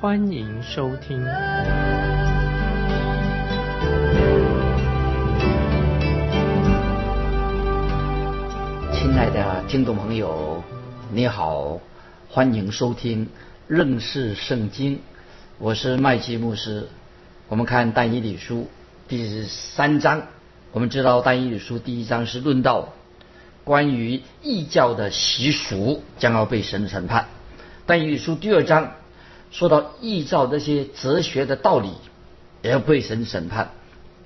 欢迎收听。亲爱的听众朋友，你好，欢迎收听认识圣经。我是麦基牧师。我们看但以理书第三章。我们知道但以理书第一章是论到关于异教的习俗将要被神审判。但以理书第二章说到异教这些哲学的道理也要被神审判。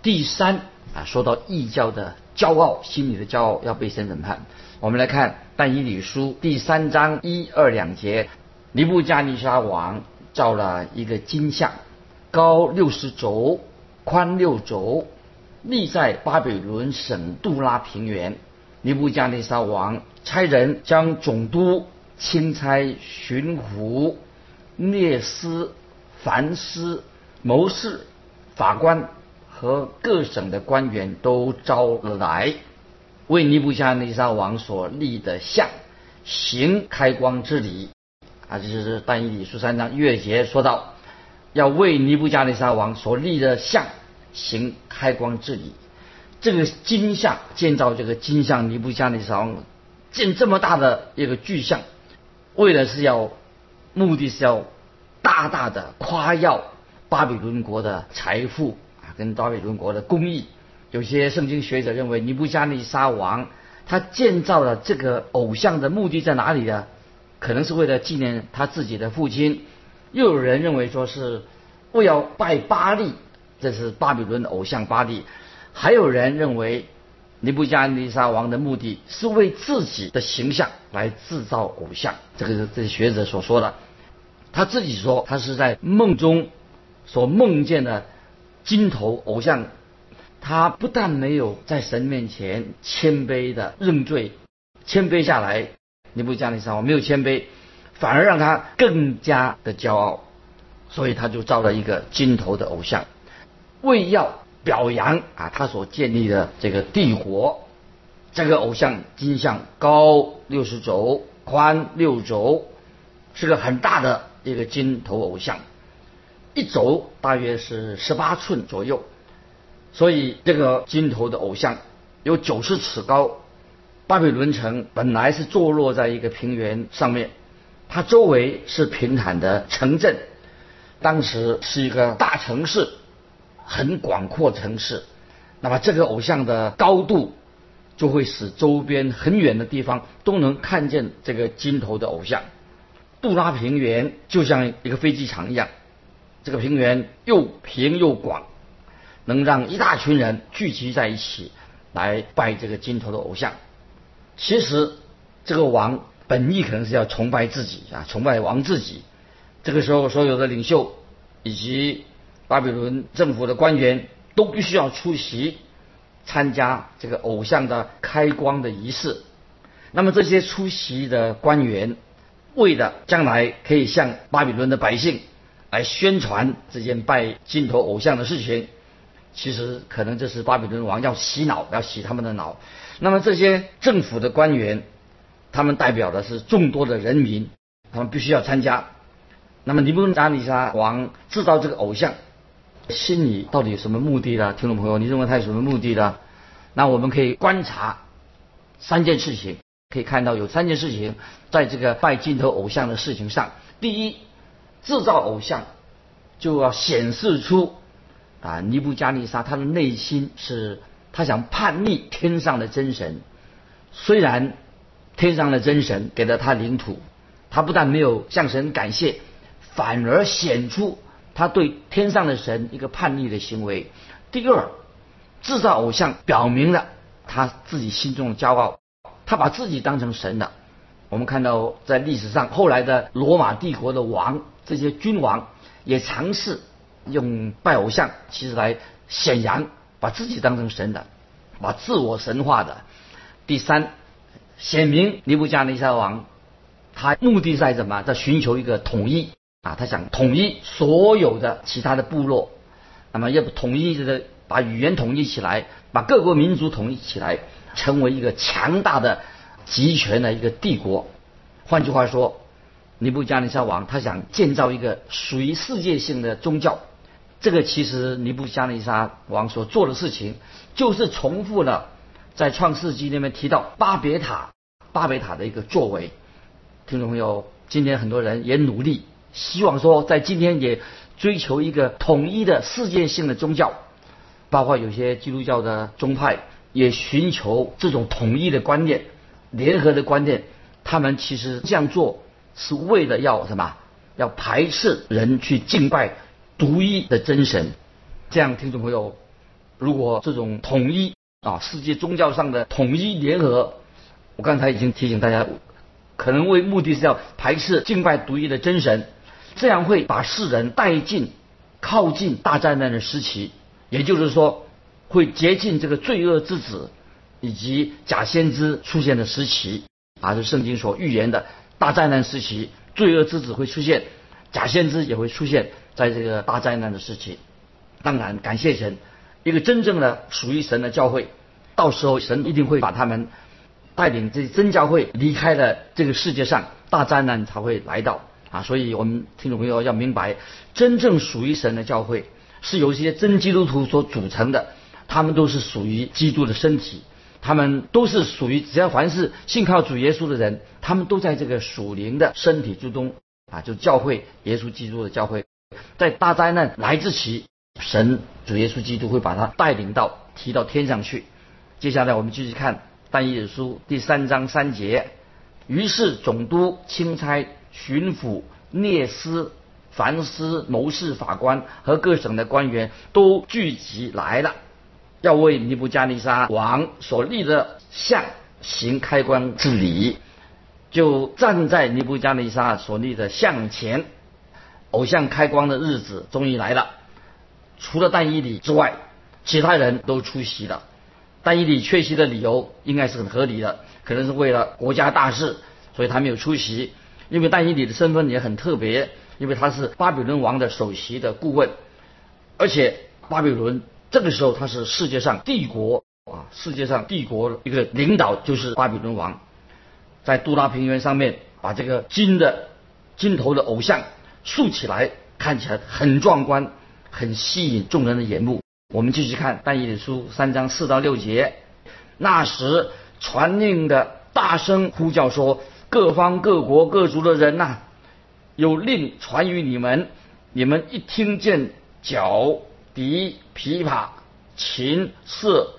第三啊，说到异教的骄傲，心里的骄傲要被神审判。我们来看但以理书第三章一二两节，尼布加尼沙王造了一个金像，高六十轴，宽六轴。立在巴比伦省杜拉平原，尼布加尼撒王差人将总督、钦差、巡抚、列司、凡司、谋士、法官和各省的官员都招来，为尼布加尼撒王所立的像行开光之礼。啊，这是但以理书三章月节说到，要为尼布加尼撒王所立的像。行开光之礼，这个金像建造这个金像尼布加尼撒王建这么大的一个巨像，为了是要目的是要大大的夸耀巴比伦国的财富啊，跟巴比伦国的工艺。有些圣经学者认为尼布加尼撒王他建造了这个偶像的目的在哪里呢？可能是为了纪念他自己的父亲。又有人认为说是为要拜巴利。这是巴比伦的偶像巴利，还有人认为尼布加尼撒王的目的是为自己的形象来制造偶像，这个这学者所说的。他自己说他是在梦中所梦见的金头偶像，他不但没有在神面前谦卑的认罪，谦卑下来，尼布加尼撒王没有谦卑，反而让他更加的骄傲，所以他就造了一个金头的偶像。为要表扬啊，他所建立的这个帝国，这个偶像金像高六十轴，宽六轴，是个很大的一个金头偶像，一轴大约是十八寸左右，所以这个金头的偶像有九十尺高。巴比伦城本来是坐落在一个平原上面，它周围是平坦的城镇，当时是一个大城市。很广阔城市，那么这个偶像的高度就会使周边很远的地方都能看见这个金头的偶像。杜拉平原就像一个飞机场一样，这个平原又平又广，能让一大群人聚集在一起来拜这个金头的偶像。其实这个王本意可能是要崇拜自己啊，崇拜王自己。这个时候，所有的领袖以及巴比伦政府的官员都必须要出席参加这个偶像的开光的仪式。那么这些出席的官员，为了将来可以向巴比伦的百姓来宣传这件拜金头偶像的事情，其实可能这是巴比伦王要洗脑，要洗他们的脑。那么这些政府的官员，他们代表的是众多的人民，他们必须要参加。那么尼布甲尼撒王制造这个偶像。心里到底有什么目的呢？听众朋友，你认为他有什么目的呢？那我们可以观察三件事情，可以看到有三件事情在这个拜金头偶像的事情上。第一，制造偶像就要显示出啊，尼布加尼撒他的内心是他想叛逆天上的真神。虽然天上的真神给了他领土，他不但没有向神感谢，反而显出。他对天上的神一个叛逆的行为。第二，制造偶像表明了他自己心中的骄傲，他把自己当成神了。我们看到在历史上后来的罗马帝国的王，这些君王也尝试用拜偶像，其实来显扬把自己当成神的，把自我神化的。第三，显明尼布加尼撒王，他目的在什么？在寻求一个统一啊，他想统一所有的其他的部落，那么要不统一这个把语言统一起来，把各国民族统一起来，成为一个强大的集权的一个帝国。换句话说，尼布加尼撒王他想建造一个属于世界性的宗教。这个其实尼布加尼撒王所做的事情，就是重复了。在创世纪那边提到巴别塔，巴别塔的一个作为，听众朋友，今天很多人也努力，希望说在今天也追求一个统一的世界性的宗教，包括有些基督教的宗派也寻求这种统一的观念、联合的观念。他们其实这样做是为了要什么？要排斥人去敬拜独一的真神。这样，听众朋友，如果这种统一，啊，世界宗教上的统一联合，我刚才已经提醒大家，可能为目的是要排斥敬拜独一的真神，这样会把世人带进靠近大灾难的时期，也就是说，会接近这个罪恶之子以及假先知出现的时期，啊，是圣经所预言的大灾难时期，罪恶之子会出现，假先知也会出现在这个大灾难的时期。当然，感谢神。一个真正的属于神的教会，到时候神一定会把他们带领这真教会离开了这个世界上，大灾难才会来到啊！所以我们听众朋友要明白，真正属于神的教会是由一些真基督徒所组成的，他们都是属于基督的身体，他们都是属于只要凡是信靠主耶稣的人，他们都在这个属灵的身体之中啊，就教会耶稣基督的教会，在大灾难来之前。神主耶稣基督会把他带领到提到天上去。接下来我们继续看但以理书第三章三节。于是总督、钦差、巡抚、聂司、凡司、谋士、法官和各省的官员都聚集来了，要为尼布加尼撒王所立的像行开光之礼。就站在尼布加尼撒所立的像前，偶像开光的日子终于来了。除了但伊里之外，其他人都出席了。但伊里缺席的理由应该是很合理的，可能是为了国家大事，所以他没有出席。因为但伊里的身份也很特别，因为他是巴比伦王的首席的顾问，而且巴比伦这个时候他是世界上帝国啊，世界上帝国一个领导就是巴比伦王，在杜拉平原上面把这个金的金头的偶像竖起来，看起来很壮观。很吸引众人的眼目。我们继续看《但以理书》三章四到六节。那时传令的大声呼叫说：“各方各国各族的人呐，有令传于你们。你们一听见角、笛、琵琶、琴、瑟、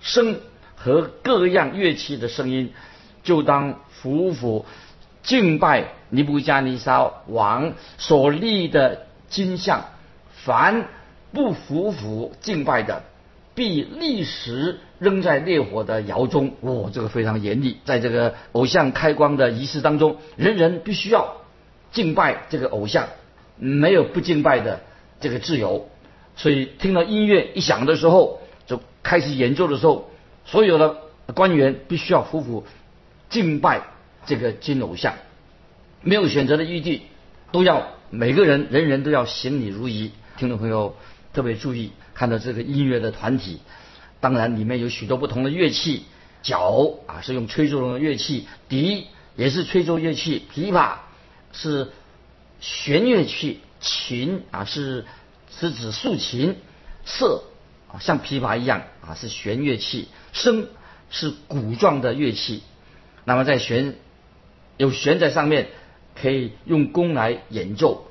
笙和各样乐器的声音，就当服服敬拜尼布加尼撒王所立的金像。”凡不服服敬拜的，必立时扔在烈火的窑中。哦，这个非常严厉。在这个偶像开光的仪式当中，人人必须要敬拜这个偶像，没有不敬拜的这个自由。所以听到音乐一响的时候，就开始演奏的时候，所有的官员必须要夫妇敬拜这个金偶像，没有选择的余地，都要每个人人人都要行礼如仪。听众朋友特别注意，看到这个音乐的团体，当然里面有许多不同的乐器，角啊是用吹奏的乐器，笛也是吹奏乐器，琵琶是弦乐器，琴啊是是指竖琴，瑟啊像琵琶一样啊是弦乐器，笙是鼓状的乐器，那么在弦有弦在上面，可以用弓来演奏。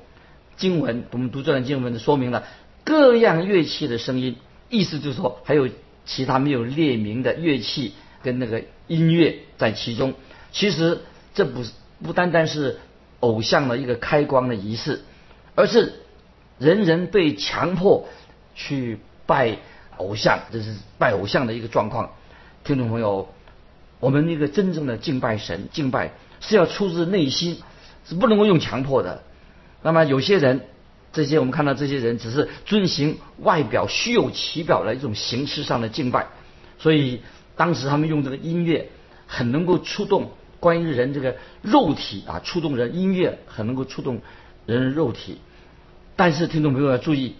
经文，我们读这段经文的说明了各样乐器的声音，意思就是说还有其他没有列明的乐器跟那个音乐在其中。其实这不不单单是偶像的一个开光的仪式，而是人人被强迫去拜偶像，这是拜偶像的一个状况。听众朋友，我们一个真正的敬拜神、敬拜是要出自内心，是不能够用强迫的。那么有些人这些我们看到这些人只是遵行外表虚有其表的一种形式上的敬拜，所以当时他们用这个音乐很能够触动关于人这个肉体啊，触动人音乐很能够触动人的肉体。但是听众朋友要注意，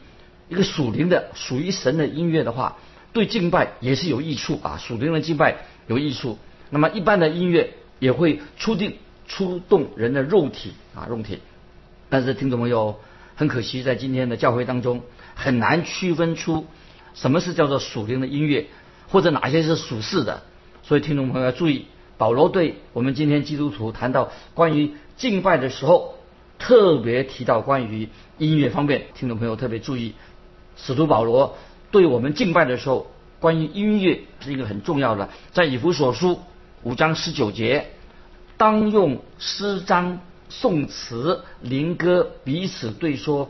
一个属灵的属于神的音乐的话，对敬拜也是有益处啊，属灵的敬拜有益处。那么一般的音乐也会触定触动人的肉体啊，肉体。但是听众朋友。很可惜，在今天的教会当中，很难区分出什么是叫做属灵的音乐，或者哪些是属世的。所以听众朋友要注意，保罗对我们今天基督徒谈到关于敬拜的时候，特别提到关于音乐方面。听众朋友特别注意，使徒保罗对我们敬拜的时候，关于音乐是一个很重要的。在以弗所书五章十九节，当用诗章。宋词、灵歌彼此对说，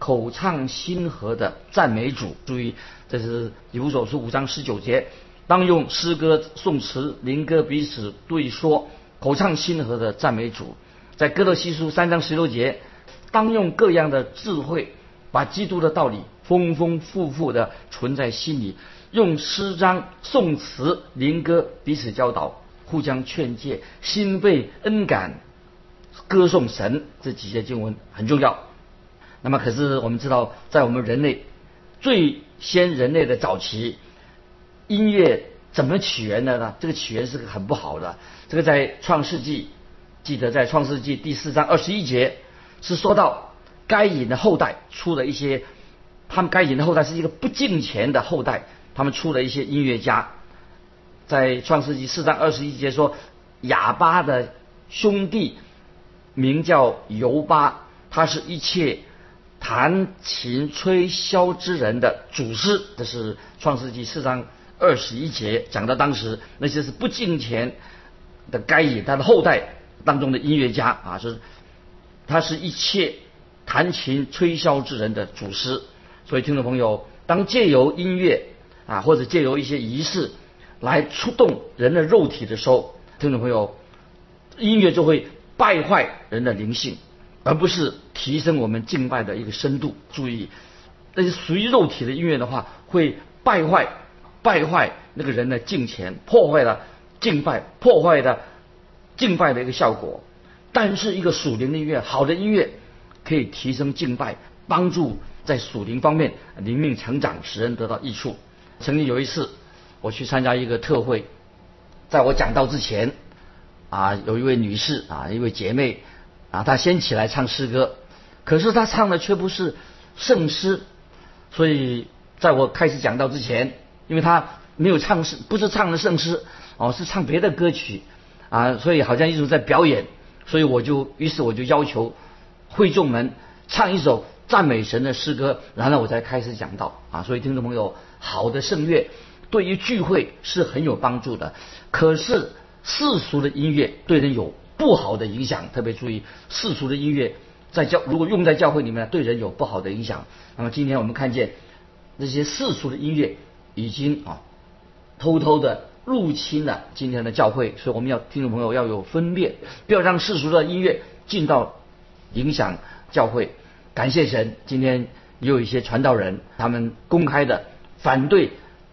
口唱心和的赞美主。注意，这是以弗所书五章十九节，当用诗歌、宋词、灵歌彼此对说，口唱心和的赞美主。在哥罗西书三章十六节，当用各样的智慧，把基督的道理丰丰富富的存在心里，用诗章、宋词、灵歌彼此教导，互相劝诫，心被恩感。歌颂神这几节经文很重要。那么，可是我们知道，在我们人类最先人类的早期，音乐怎么起源的呢？这个起源是个很不好的。这个在创世纪，记得在创世纪第四章二十一节是说到该隐的后代出了一些，他们该隐的后代是一个不敬虔的后代，他们出了一些音乐家。在创世纪四章二十一节说，哑巴的兄弟。名叫尤巴，他是一切弹琴吹箫之人的祖师。这是创世纪四章二十一节讲到当时那些是不敬虔的该隐他的后代当中的音乐家啊，是他是一切弹琴吹箫之人的祖师。所以听众朋友，当借由音乐啊，或者借由一些仪式来触动人的肉体的时候，听众朋友，音乐就会。败坏人的灵性，而不是提升我们敬拜的一个深度。注意，那些属于肉体的音乐的话，会败坏、败坏那个人的敬虔，破坏了敬拜，破坏的敬拜的一个效果。但是，一个属灵的音乐，好的音乐可以提升敬拜，帮助在属灵方面灵命成长，使人得到益处。曾经有一次，我去参加一个特会，在我讲道之前。啊，有一位女士啊，一位姐妹啊，她先起来唱诗歌，可是她唱的却不是圣诗，所以在我开始讲到之前，因为她没有唱诗，不是唱的圣诗，哦，是唱别的歌曲啊，所以好像一直在表演，所以我就于是我就要求会众们唱一首赞美神的诗歌，然后我才开始讲到啊，所以听众朋友，好的圣乐对于聚会是很有帮助的，可是。世俗的音乐对人有不好的影响，特别注意世俗的音乐在教如果用在教会里面对人有不好的影响。那么今天我们看见那些世俗的音乐已经啊偷偷的入侵了今天的教会，所以我们要听众朋友要有分辨，不要让世俗的音乐进到影响教会。感谢神，今天也有一些传道人他们公开的反对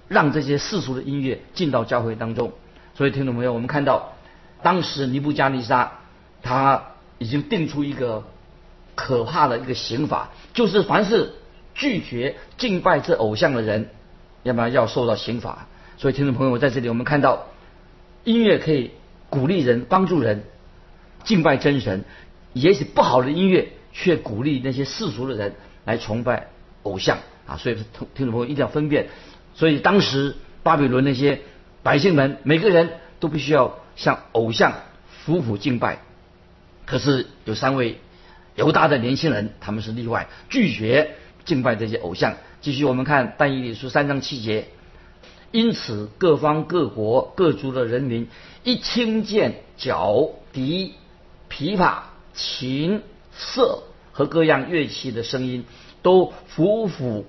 让这些世俗的音乐进到教会当中。所以，听众朋友，我们看到，当时尼布加尼撒他已经定出一个可怕的一个刑法，就是凡是拒绝敬拜这偶像的人，要不然要受到刑罚。所以，听众朋友，在这里我们看到，音乐可以鼓励人、帮助人敬拜真神，也许不好的音乐却鼓励那些世俗的人来崇拜偶像啊。所以，听众朋友一定要分辨。所以，当时巴比伦那些。百姓们每个人都必须要向偶像服服敬拜，可是有三位犹大的年轻人，他们是例外，拒绝敬拜这些偶像。继续我们看但以理书三章七节，因此各方各国各族的人民一听见角笛、琵琶、琴瑟和各样乐器的声音，都服服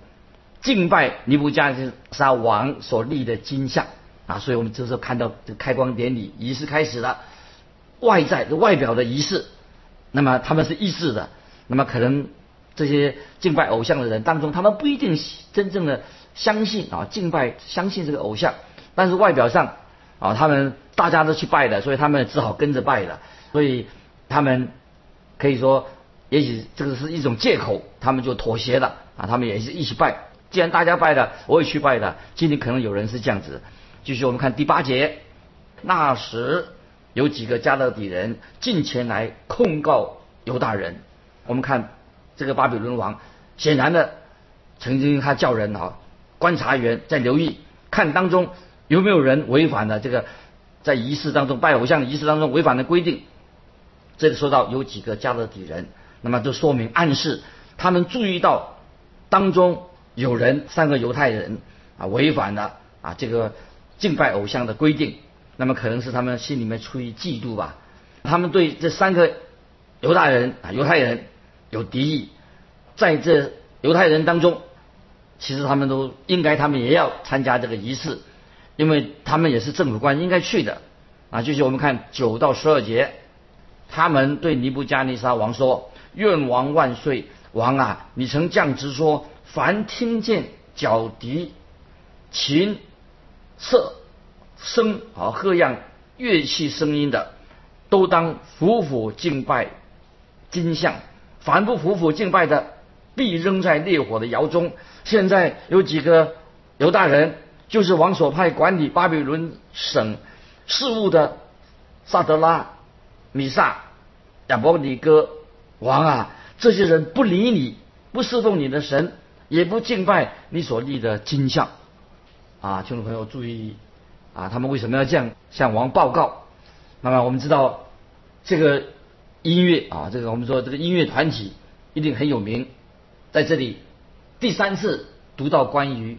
敬拜尼布加沙王所立的金像。啊，所以我们这时候看到这个开光典礼仪式开始了，外在的外表的仪式，那么他们是一致的，那么可能这些敬拜偶像的人当中，他们不一定真正的相信啊，敬拜相信这个偶像，但是外表上啊，他们大家都去拜的，所以他们只好跟着拜了。所以他们可以说，也许这个是一种借口，他们就妥协了啊，他们也是一起拜。既然大家拜的，我也去拜的。今天可能有人是这样子。继续我们看第八节，那时有几个加勒底人进前来控告犹大人。我们看这个巴比伦王，显然的曾经他叫人啊，观察员在留意看当中有没有人违反了这个在仪式当中拜偶像仪式当中违反的规定。这里说到有几个加勒底人，那么就说明暗示他们注意到当中有人三个犹太人啊违反了啊这个敬拜偶像的规定，那么可能是他们心里面出于嫉妒吧，他们对这三个犹大人啊犹太人有敌意，在这犹太人当中，其实他们都应该他们也要参加这个仪式，因为他们也是政府官应该去的啊。就是我们看九到十二节。他们对尼布加尼撒王说：“愿王万岁！王啊，你曾降旨说，凡听见角笛、琴、色、声和各样乐器声音的，都当服服敬拜金像；凡不服服敬拜的，必扔在烈火的窑中。现在有几个犹大人，就是王所派管理巴比伦省事务的萨德拉。”米萨、亚伯尼哥王啊，这些人不理你，不侍奉你的神，也不敬拜你所立的金像啊！听众朋友注意啊，他们为什么要这样向王报告？那么我们知道这个音乐啊，这个我们说这个音乐团体一定很有名。在这里第三次读到关于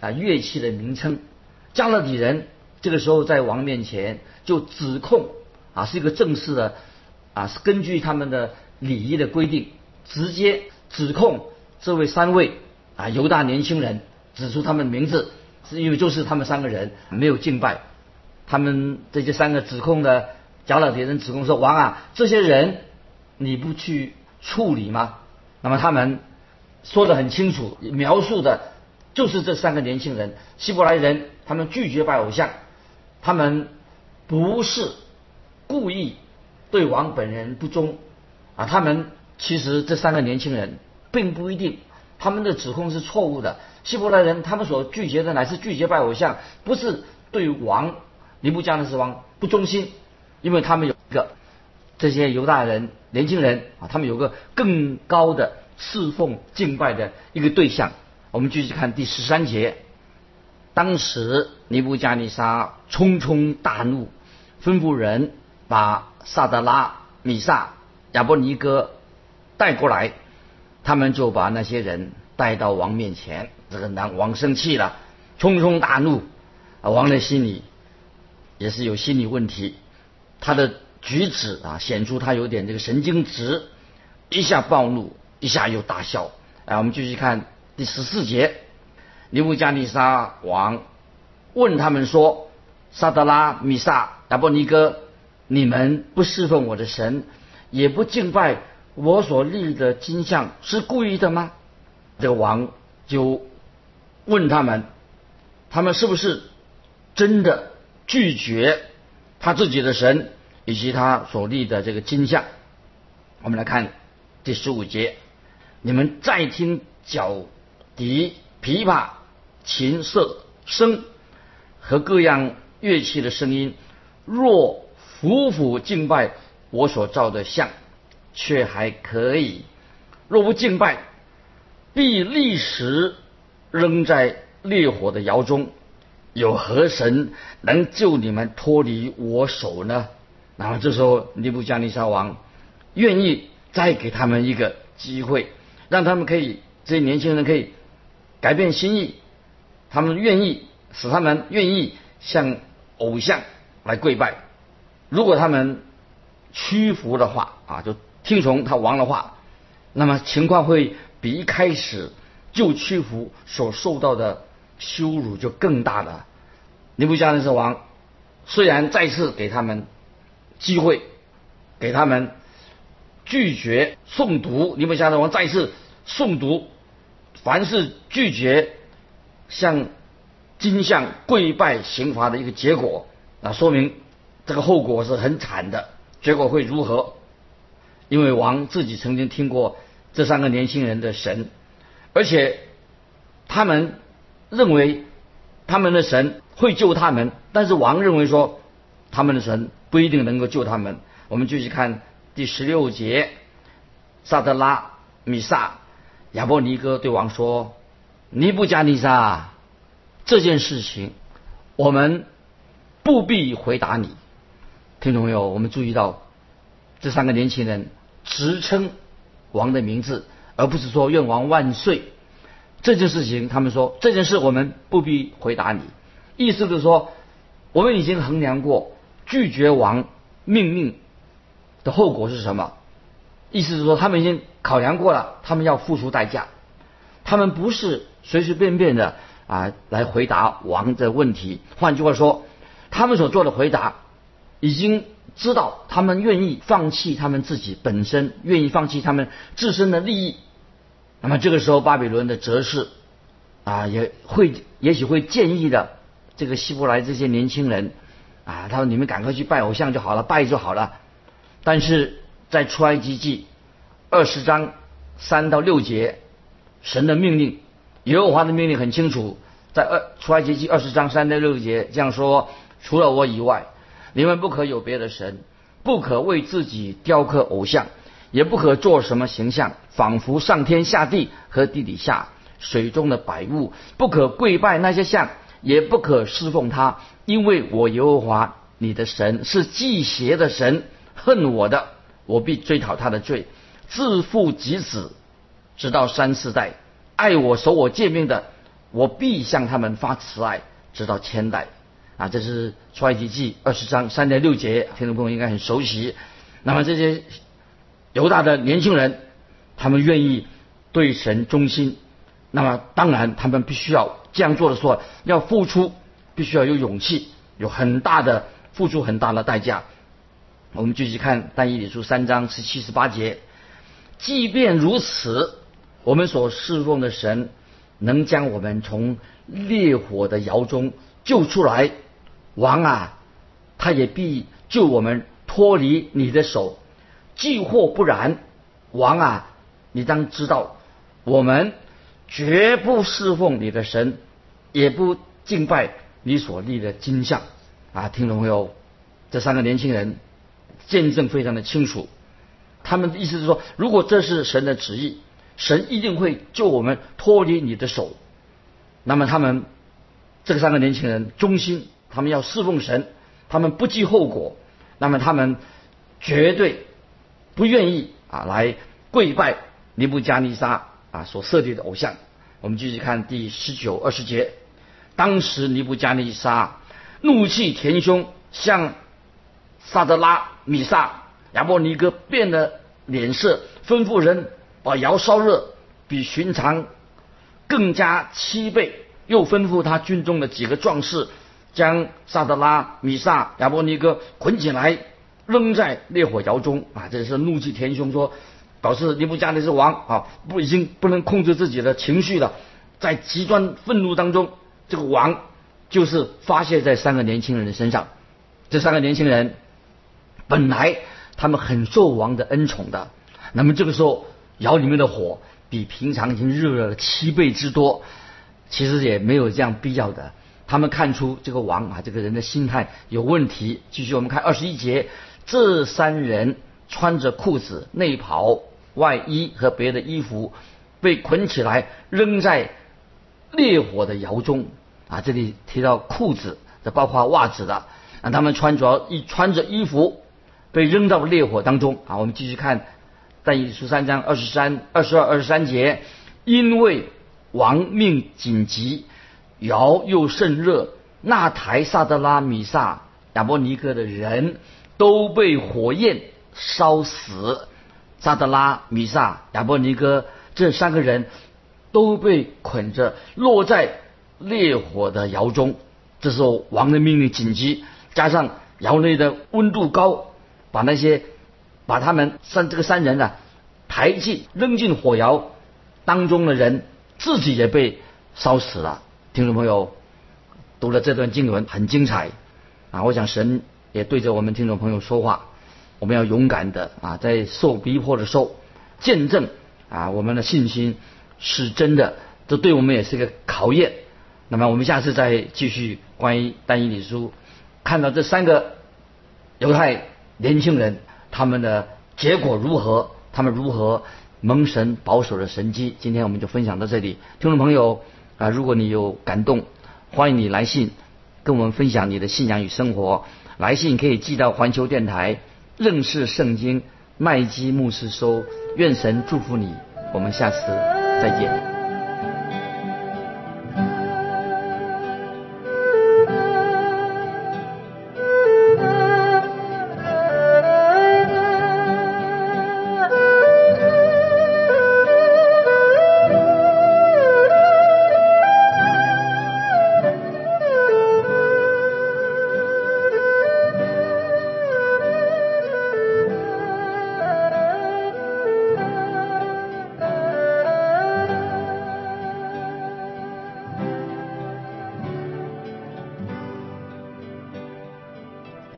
啊乐器的名称，加勒底人这个时候在王面前就指控。啊，是一个正式的，啊，是根据他们的礼仪的规定，直接指控这位三位啊犹大年轻人，指出他们名字，是因为就是他们三个人没有敬拜，他们这些三个指控的加勒底人指控说：王啊，这些人你不去处理吗？那么他们说的很清楚，描述的就是这三个年轻人，希伯来人，他们拒绝拜偶像，他们不是。故意对王本人不忠啊！他们其实这三个年轻人并不一定，他们的指控是错误的。希伯来人他们所拒绝的乃是拒绝拜偶像，不是对王尼布加尼斯王不忠心，因为他们有一个这些犹大人年轻人啊，他们有个更高的侍奉敬拜的一个对象。我们继续看第十三节，当时尼布加尼撒冲冲大怒，吩咐人。把萨德拉、米萨、亚伯尼哥带过来，他们就把那些人带到王面前。这个男王生气了，冲冲大怒。啊，王的心里也是有心理问题，他的举止啊显出他有点这个神经质，一下暴怒，一下又大笑。哎，我们继续看第十四节，尼布加尼沙王问他们说：萨德拉、米萨、亚伯尼哥。你们不侍奉我的神，也不敬拜我所立的金像，是故意的吗？这个王就问他们，他们是不是真的拒绝他自己的神以及他所立的这个金像？我们来看第十五节，你们再听角笛、琵琶、琴瑟声和各样乐器的声音，若。匍匐敬拜我所造的像，却还可以；若不敬拜，必立时扔在烈火的窑中。有何神能救你们脱离我手呢？然后这时候尼布加尼撒王愿意再给他们一个机会，让他们可以这些年轻人可以改变心意，他们愿意使他们愿意向偶像来跪拜。如果他们屈服的话啊，就听从他王的话，那么情况会比一开始就屈服所受到的羞辱就更大了。尼布加尼撒王虽然再次给他们机会，给他们拒绝诵读，尼布加人王再次诵读，凡是拒绝向金像跪拜刑罚的一个结果，那说明这个后果是很惨的。结果会如何？因为王自己曾经听过这三个年轻人的神，而且他们认为他们的神会救他们，但是王认为说他们的神不一定能够救他们。我们继续看第十六节，萨德拉、米萨、亚伯尼哥对王说：“尼布加尼撒，这件事情我们不必回答你。”听众朋友，我们注意到这三个年轻人直称王的名字，而不是说“愿王万岁”。这件事情，他们说这件事我们不必回答你，意思就是说我们已经衡量过拒绝王命令。的后果是什么？意思是说，他们已经考量过了，他们要付出代价。他们不是随随便便的啊来回答王的问题。换句话说，他们所做的回答，已经知道他们愿意放弃他们自己本身，愿意放弃他们自身的利益。那么这个时候，巴比伦的哲士啊也会也许会建议的，这个希伯来这些年轻人啊，他说你们赶快去拜偶像就好了，拜就好了。但是在出埃及记二十章三到六节，神的命令，耶和华的命令很清楚，在二出埃及记二十章三到六节这样说：除了我以外，你们不可有别的神，不可为自己雕刻偶像，也不可做什么形象，仿佛上天下地和地底下水中的百物，不可跪拜那些像，也不可侍奉他，因为我耶和华你的神是祭邪的神。恨我的，我必追讨他的罪；自父及子，直到三四代；爱我、守我诫命的，我必向他们发慈爱，直到千代。啊，这是出埃及记二十章三点六节，听众朋友应该很熟悉。那么这些犹大的年轻人，他们愿意对神忠心，那么当然他们必须要这样做的时候，要付出，必须要有勇气，有很大的付出，很大的代价。我们继续看《但以理书》三章十七十八节。即便如此，我们所侍奉的神能将我们从烈火的窑中救出来，王啊，他也必救我们脱离你的手。既或不然，王啊，你当知道，我们绝不侍奉你的神，也不敬拜你所立的金像。啊，听懂没有？这三个年轻人。见证非常的清楚，他们的意思是说，如果这是神的旨意，神一定会救我们脱离你的手。那么他们这三个年轻人忠心，他们要侍奉神，他们不计后果。那么他们绝对不愿意啊来跪拜尼布加尼撒啊所设立的偶像。我们继续看第十九二十节，当时尼布加尼撒怒气填胸，向萨德拉。米萨亚伯尼哥变了脸色，吩咐人把窑烧热，比寻常更加七倍。又吩咐他军中的几个壮士，将萨德拉、米萨、亚伯尼哥捆起来，扔在烈火窑中。啊，这是怒气填胸，说导致尼布加尼是王啊，不已经不能控制自己的情绪了，在极端愤怒当中，这个王就是发泄在三个年轻人的身上。这三个年轻人。本来他们很受王的恩宠的，那么这个时候窑里面的火比平常已经热了七倍之多，其实也没有这样必要的。他们看出这个王啊，这个人的心态有问题。继续我们看二十一节，这三人穿着裤子、内袍、外衣和别的衣服，被捆起来扔在烈火的窑中。啊，这里提到裤子，这包括袜子的，让他们穿着一穿着衣服。被扔到烈火当中啊！我们继续看但以十三章二十三、二十二、二十三节，因为亡命紧急，窑又甚热，那台萨德拉米萨亚伯尼哥的人都被火焰烧死。萨德拉米萨亚伯尼哥这三个人都被捆着落在烈火的窑中。这时候王的命令紧急，加上窑内的温度高。把那些把他们三这个三人呢抬进扔进火窑，当中的人自己也被烧死了。听众朋友，读了这段经文很精彩啊！我想神也对着我们听众朋友说话，我们要勇敢的啊，在受逼迫的时候见证啊，我们的信心是真的，这对我们也是一个考验。那么我们下次再继续关于单一理书，看到这三个犹太年轻人他们的结果如何，他们如何蒙神保守的神机。今天我们就分享到这里，听众朋友啊，如果你有感动，欢迎你来信跟我们分享你的信仰与生活。来信可以寄到环球电台认识圣经麦基牧师收。愿神祝福你，我们下次再见。